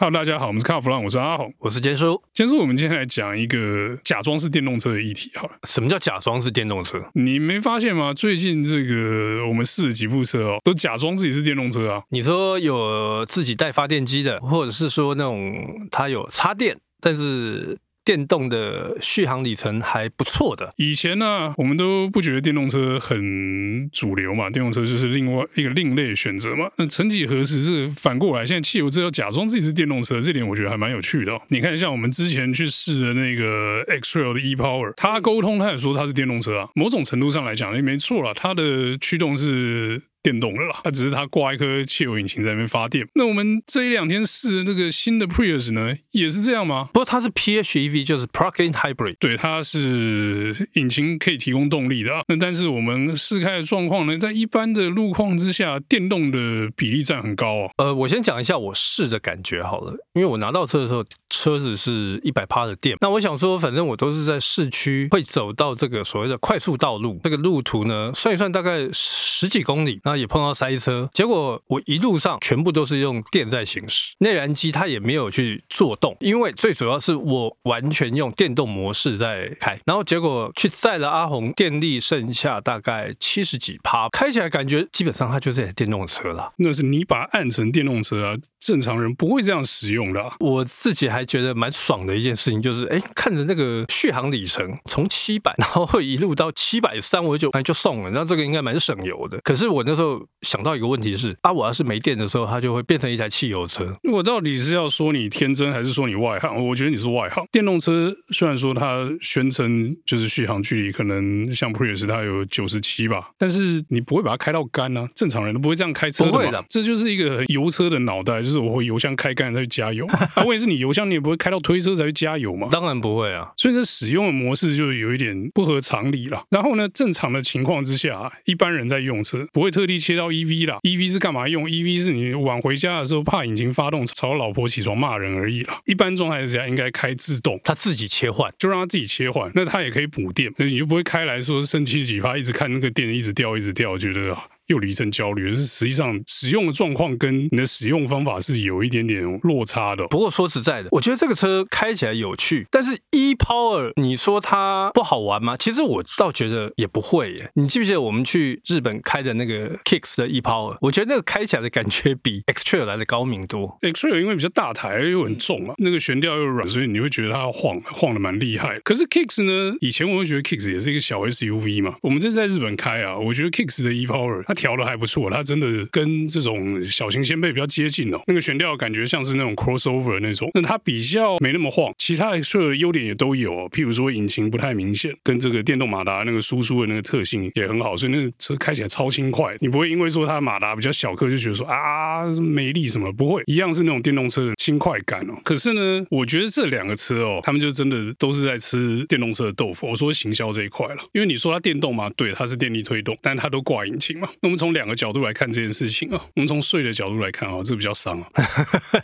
Hello，大家好，我们是卡弗朗，我是阿红，我是坚叔。坚叔，我们今天来讲一个假装是电动车的议题。好了，什么叫假装是电动车？你没发现吗？最近这个我们试了几部车哦，都假装自己是电动车啊。你说有自己带发电机的，或者是说那种它有插电，但是。电动的续航里程还不错的。以前呢、我们都不觉得电动车很主流嘛，电动车就是另外一个另类选择嘛。那曾几何时，是反过来，现在汽油车要假装自己是电动车，这点我觉得还蛮有趣的、你看，像我们之前去试的那个 X-Trail 的 E-Power，他沟通，他也说他是电动车啊。某种程度上来讲，也没错啦，它的驱动是。电动的啦，它只是它挂一颗汽油引擎在那边发电。那我们这一两天试的那个新的 Prius 呢，也是这样吗？不过它是 PHEV，就是 Plug-in Hybrid，对，它是引擎可以提供动力的啊。那但是我们试开的状况呢，在一般的路况之下，电动的比例占很高哦。呃，我先讲一下我试的感觉好了，因为我拿到车的时候，车子是一百趴的电。那我想说，反正我都是在市区会走到这个所谓的快速道路，这个路途呢，算一算大概十几公里。那也碰到塞车，结果我一路上全部都是用电在行驶，内燃机它也没有去做动，因为最主要是我完全用电动模式在开，然后结果去载了阿红，电力剩下大概七十几趴，开起来感觉基本上它就是电动车了。那是你把它按成电动车啊，正常人不会这样使用的啊。我自己还觉得蛮爽的一件事情就是，哎，看着那个续航里程从七百，然后会一路到七百三，我就哎就送了，那这个应该蛮省油的。可是我那时候。想到一个问题是啊，我要是没电的时候，它就会变成一台汽油车。我到底是要说你天真，还是说你外行？我觉得你是外行。电动车虽然说它宣称就是续航距离可能像 Prius 它有九十七吧，但是你不会把它开到干啊。正常人都不会这样开车的。不会的，这就是一个油车的脑袋，就是我会油箱开干再去加油。啊，问题是你油箱你也不会开到推车才去加油嘛？当然不会啊。所以这使用的模式就有一点不合常理了。然后呢，正常的情况之下，一般人在用车不会特地切到 EV 啦，EV 是干嘛用？EV 是你晚回家的时候怕引擎发动吵老婆起床骂人而已啦。一般状态之下应该开自动，它自己切换，就让它自己切换，那它也可以补电，那你就不会开来说剩七十几趴，一直看那个电一直掉一直掉，觉得啊。又离成焦虑，是实际上使用的状况跟你的使用方法是有一点点落差的。不过说实在的，我觉得这个车开起来有趣，但是 e-Power 你说它不好玩吗？其实我倒觉得也不会耶。你记不记得我们去日本开的那个 Kicks 的 e-Power？我觉得那个开起来的感觉比 X-Trail 来的高明多。X-Trail 因为比较大台又很重啊，那个悬吊又软，所以你会觉得它晃晃的蛮厉害。可是 Kicks 呢？以前我会觉得 Kicks 也是一个小 SUV 嘛。我们这在日本开啊，我觉得 Kicks 的 e-Power 它调的还不错，它真的跟这种小型掀背比较接近哦。那个悬吊感觉像是那种 crossover 那种，那它比较没那么晃。其他所有的优点也都有哦，譬如说引擎不太明显，跟这个电动马达那个输出的那个特性也很好，所以那个车开起来超轻快。你不会因为说它马达比较小颗就觉得说啊没力什么，不会，一样是那种电动车的轻快感哦。可是呢，我觉得这两个车哦，他们就真的都是在吃电动车的豆腐。我说行销这一块了，因为你说它电动嘛，对，它是电力推动，但它都挂引擎嘛。那我们从两个角度来。看这件事情啊，我们从税的角度来看啊，这个比较伤啊。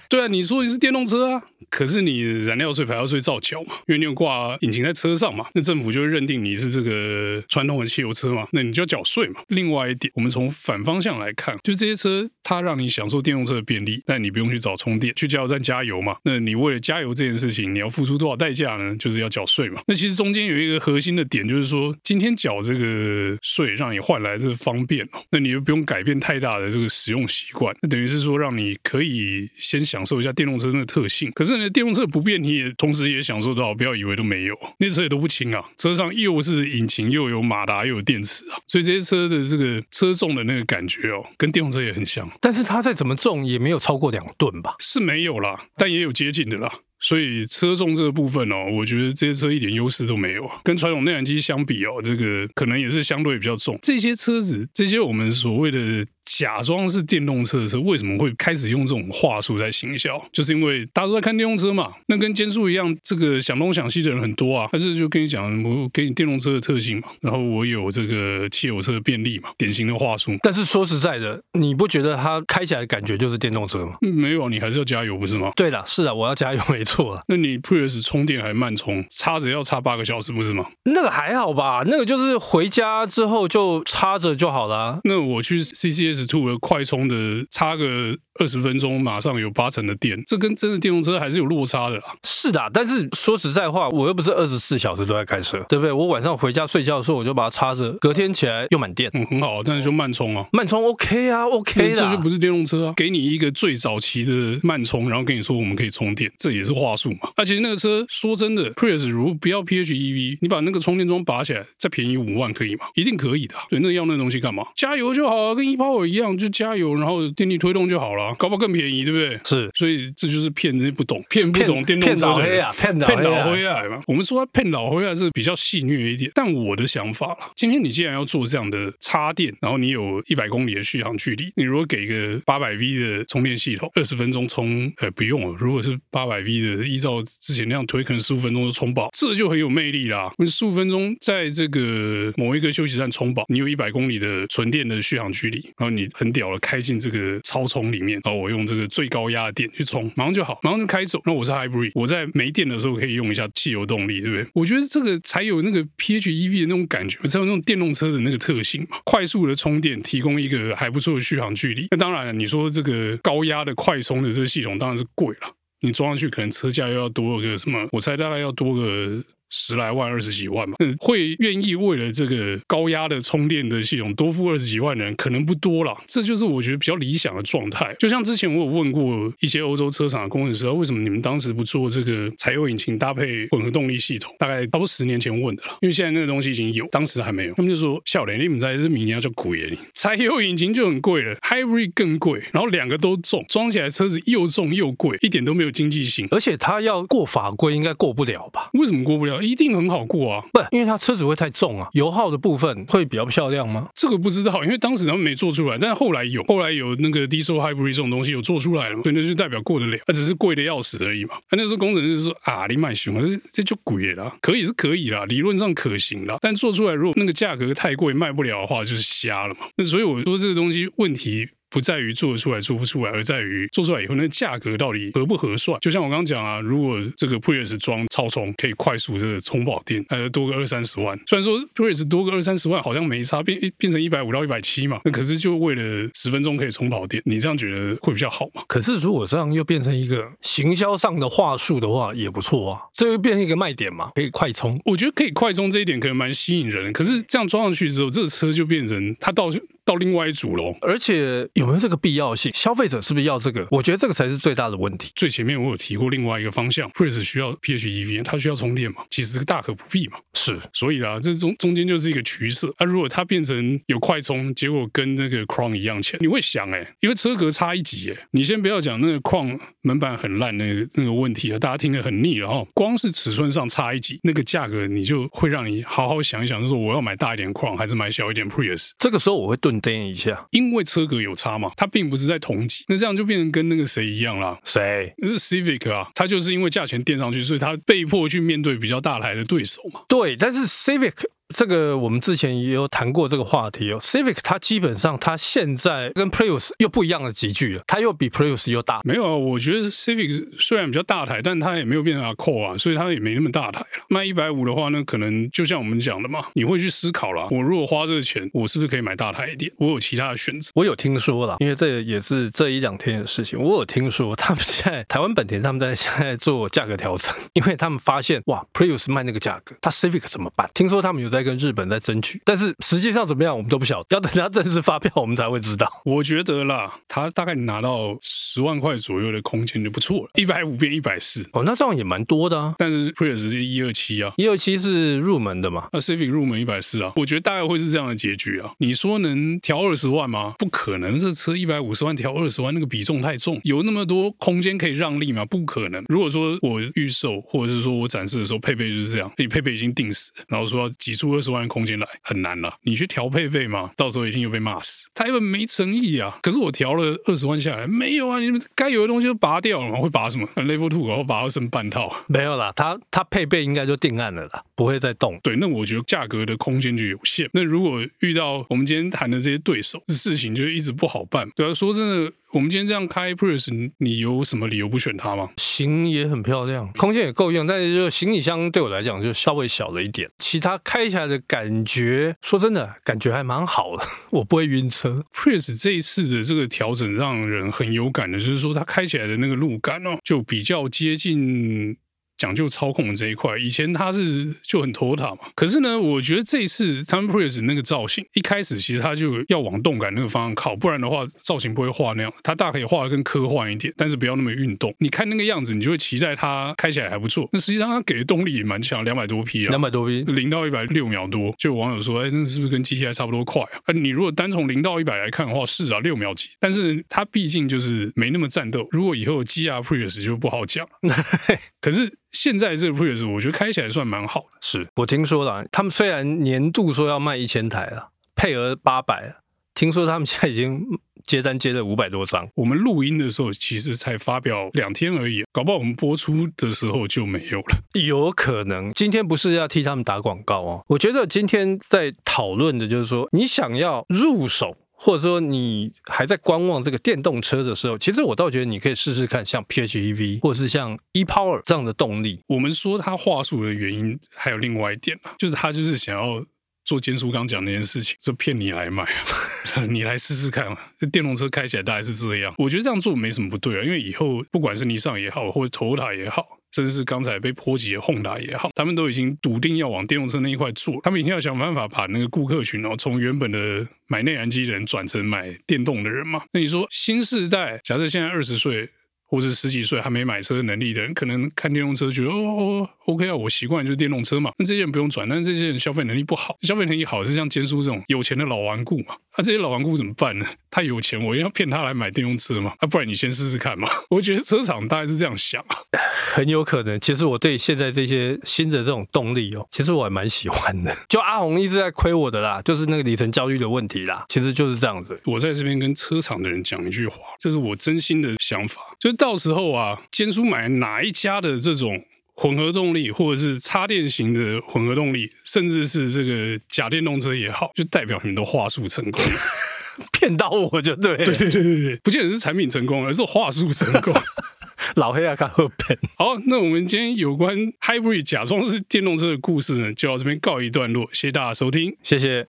对啊，你说你是电动车啊，可是你燃料税、牌照税照缴嘛，因为你有挂引擎在车上嘛，那政府就会认定你是这个传统的汽油车嘛，那你就要缴税嘛。另外一点，我们从反方向来看，就这些车它让你享受电动车的便利，但你不用去找充电，去加油站加油嘛。那你为了加油这件事情，你要付出多少代价呢？就是要缴税嘛。那其实中间有一个核心的点，就是说今天缴这个税，让你换来这个方便哦，那你就不用改变太大的这个使用习惯，那等于是说让你可以先享受一下电动车的特性。可是呢，电动车不便，你也同时也享受到，不要以为都没有，那车也都不轻啊。车上又是引擎，又有马达，又有电池啊，所以这些车的这个车重的那个感觉哦，跟电动车也很像。但是它再怎么重，也没有超过两吨吧？是没有啦，但也有接近的啦。所以车重这个部分哦，我觉得这些车一点优势都没有啊。跟传统内燃机相比哦，这个可能也是相对比较重。这些车子，这些我们所谓的。假装是电动车的车，为什么会开始用这种话术在行销？就是因为大家都在看电动车嘛。那跟坚叔一样，这个想东想西的人很多啊。但是就跟你讲，我给你电动车的特性嘛，然后我有这个汽油车的便利嘛，典型的话术。但是说实在的，你不觉得它开起来的感觉就是电动车吗？嗯，没有，你还是要加油，不是吗？对的，是啊，我要加油，没错啊。那你 Prius 充电还慢充，插着要插八个小时，不是吗？那个还好吧，那个就是回家之后就插着就好了。那我去 CCS Two 的快充。的插个二十分钟马上有八成的电，这跟真的电动车还是有落差的啦。是的，但是说实在话，我又不是二十四小时都在开车，对不对？我晚上回家睡觉的时候，我就把它插着，隔天起来又满电，嗯，很好，但是就慢充啊，慢充 OK 啊，OK 这就不是电动车啊，给你一个最早期的慢充，然后跟你说我们可以充电，这也是话术嘛。而、啊、且那个车说真的，Prius 如果不要 PHEV，你把那个充电桩拔起来，再便宜五万可以吗？一定可以的。对，那要那东西干嘛？加油就好啊，跟 ePower 一样，就加油，然后电力推动就好了，搞不好更便宜，对不对？是，所以这就是骗人不懂、骗不懂电动车的人，骗老黑啊，骗老黑啊嘛。我们说他骗老黑啊，这比较戏谑一点。但我的想法啦，今天你既然要做这样的插电，然后你有一百公里的续航距离，你如果给个八百 V 的充电系统，二十分钟充，呃，不用了。如果是八百 V 的，依照之前那样推，可能十五分钟就充饱，这就很有魅力啦。十五分钟在这个某一个休息站充饱，你有一百公里的纯电的续航距离，然后你很屌了，开进这个超充里面，然后我用这个最高压的电去充，马上就好，马上就开走。那我是 Hybrid，我在没电的时候可以用一下汽油动力，对不对？我觉得这个才有那个 PHEV 的那种感觉，才有那种电动车的那个特性嘛。快速的充电，提供一个还不错的续航距离。那当然，你说这个高压的快充的这个系统当然是贵了，你装上去可能车价又要多个什么，我猜大概要多个。十来万、二十几万嘛，会愿意为了这个高压的充电的系统多付二十几万的人可能不多了。这就是我觉得比较理想的状态。就像之前我有问过一些欧洲车厂的工程师，为什么你们当时不做这个柴油引擎搭配混合动力系统？大概差不多十年前问的了，因为现在那个东西已经有，当时还没有。他们就说：“笑脸，你们在这明年要叫贵你柴油引擎就很贵了，Hybrid 更贵，然后两个都重，装起来车子又重又贵，一点都没有经济性，而且它要过法规应该过不了吧？为什么过不了？一定很好过啊！不，因为它车子会太重啊，油耗的部分会比较漂亮吗？这个不知道，因为当时他们没做出来，但是后来有，后来有那个 Diesel Hybrid 这种东西有做出来了嘛，所以那就代表过得了，它只是贵的要死而已嘛。那时候工程师就说啊，你买熊啊，这这就贵了，可以是可以啦，理论上可行啦，但做出来如果那个价格太贵卖不了的话，就是瞎了嘛。那所以我说这个东西问题。不在于做得出来做不出来，而在于做出来以后那个价格到底合不合算。就像我刚刚讲啊，如果这个 Prius 装超充可以快速这个充饱电，呃，多个二三十万。虽然说 Prius 多个二三十万好像没差，变变成一百五到一百七嘛，那可是就为了十分钟可以充饱电，你这样觉得会比较好吗？可是如果这样又变成一个行销上的话术的话，也不错啊，这又变成一个卖点嘛，可以快充。我觉得可以快充这一点可能蛮吸引人，可是这样装上去之后，这个车就变成它到。到另外一组喽，而且有没有这个必要性？消费者是不是要这个？我觉得这个才是最大的问题。最前面我有提过另外一个方向，Prius 需要 PHEV，它需要充电嘛？其实大可不必嘛。是，所以啦，这中中间就是一个取舍。那、啊、如果它变成有快充，结果跟那个 Crown 一样钱，你会想哎，因为车格差一级哎，你先不要讲那个 Crown 门板很烂那个那个问题啊，大家听得很腻了哈。光是尺寸上差一级，那个价格你就会让你好好想一想，就是说我要买大一点 Crown 还是买小一点 Prius？这个时候我会顿灯一下。因为车格有差嘛，它并不是在同级，那这样就变成跟那个谁一样啦。谁？那是 Civic 啊，它就是因为价钱垫上去，所以它被迫去面对比较大台的对手嘛。对，但是 Civic。这个我们之前也有谈过这个话题哦。Civic 它基本上它现在跟 Prius 又不一样的集聚了，它又比 Prius 又大。没有啊，我觉得 Civic 虽然比较大台，但它也没有变成 Accord 啊，所以它也没那么大台了。卖一百五的话呢，可能就像我们讲的嘛，你会去思考啦。我如果花这个钱，我是不是可以买大台一点？我有其他的选择。我有听说了，因为这也是这一两天的事情。我有听说他们现在台湾本田他们在现在做价格调整，因为他们发现哇，Prius 卖那个价格，他 Civic 怎么办？听说他们有在跟日本在争取。但是实际上怎么样，我们都不晓得，要等他正式发票，我们才会知道。我觉得啦，他大概拿到十万块左右的空间就不错了，一百五变一百四，哦，那这样也蛮多的啊。但是 Prius 是一二七啊，一二七是入门的嘛？那 Civic 入门一百四啊，我觉得大概会是这样的结局啊。你说能调二十万吗？不可能，这车一百五十万调二十万，那个比重太重，有那么多空间可以让利吗？不可能。如果说我预售或者是说我展示的时候配备就是这样，你配备已经定死，然后说要挤出二十万的空间来。很难了，你去调配备嘛，到时候一定又被骂死。他又没诚意啊！可是我调了二十万下来，没有啊！你们该有的东西都拔掉了嘛？会拔什么？Level Two 然后拔到剩半套？没有啦，他他配备应该就定案了啦，不会再动。对，那我觉得价格的空间就有限。那如果遇到我们今天谈的这些对手，事情就一直不好办。对啊，说真的。我们今天这样开 Prius，你有什么理由不选它吗？型也很漂亮，空间也够用，但是就行李箱对我来讲就稍微小了一点。其他开起来的感觉，说真的，感觉还蛮好的，我不会晕车。Prius 这一次的这个调整让人很有感的，就是说它开起来的那个路感哦，就比较接近。讲究操控的这一块，以前它是就很拖沓嘛。可是呢，我觉得这一次 Time Prius 那个造型，一开始其实它就要往动感那个方向靠，不然的话造型不会画那样。它大可以画得更科幻一点，但是不要那么运动。你看那个样子，你就会期待它开起来还不错。那实际上它给的动力也蛮强，两百多匹啊，两百多匹，零到一百六秒多。就有网友说，哎，那是不是跟 GTI 差不多快啊？你如果单从零到一百来看的话，是啊，六秒几。但是它毕竟就是没那么战斗。如果以后 GR Prius 就不好讲。可是。现在这个 Prius 我觉得开起来算蛮好的。是我听说了，他们虽然年度说要卖一千台了，配额八百，听说他们现在已经接单接了五百多张。我们录音的时候其实才发表两天而已，搞不好我们播出的时候就没有了。有可能今天不是要替他们打广告哦。我觉得今天在讨论的就是说，你想要入手。或者说你还在观望这个电动车的时候，其实我倒觉得你可以试试看像 PHEV 或者是像 ePower 这样的动力。我们说它话术的原因还有另外一点嘛，就是他就是想要做坚叔刚讲那件事情，就骗你来买啊，你来试试看嘛。电动车开起来大概是这样，我觉得这样做没什么不对啊，因为以后不管是尼桑也好，或者 Toyota 也好。甚至是刚才被波及的 Honda 也好，他们都已经笃定要往电动车那一块做，他们一定要想办法把那个顾客群哦，从原本的买内燃机的人转成买电动的人嘛。那你说新世代，假设现在二十岁。或者十几岁还没买车能力的人，可能看电动车觉得哦，OK 啊，我习惯就是电动车嘛。那这些人不用转，但是这些人消费能力不好，消费能力好是像坚叔这种有钱的老顽固嘛。那、啊、这些老顽固怎么办呢？他有钱，我一定要骗他来买电动车嘛？啊，不然你先试试看嘛。我觉得车厂大概是这样想啊，很有可能。其实我对现在这些新的这种动力哦，其实我还蛮喜欢的。就阿红一直在亏我的啦，就是那个里程焦虑的问题啦。其实就是这样子。我在这边跟车厂的人讲一句话，这是我真心的想法，就是到时候啊，坚叔买哪一家的这种混合动力，或者是插电型的混合动力，甚至是这个假电动车也好，就代表你们的话术成功，骗到我就对。对对对对对，不见得是产品成功，而是话术成功。老黑啊，看后边。好，那我们今天有关 Hybrid 假装是电动车的故事呢，就到这边告一段落。谢谢大家收听，谢谢。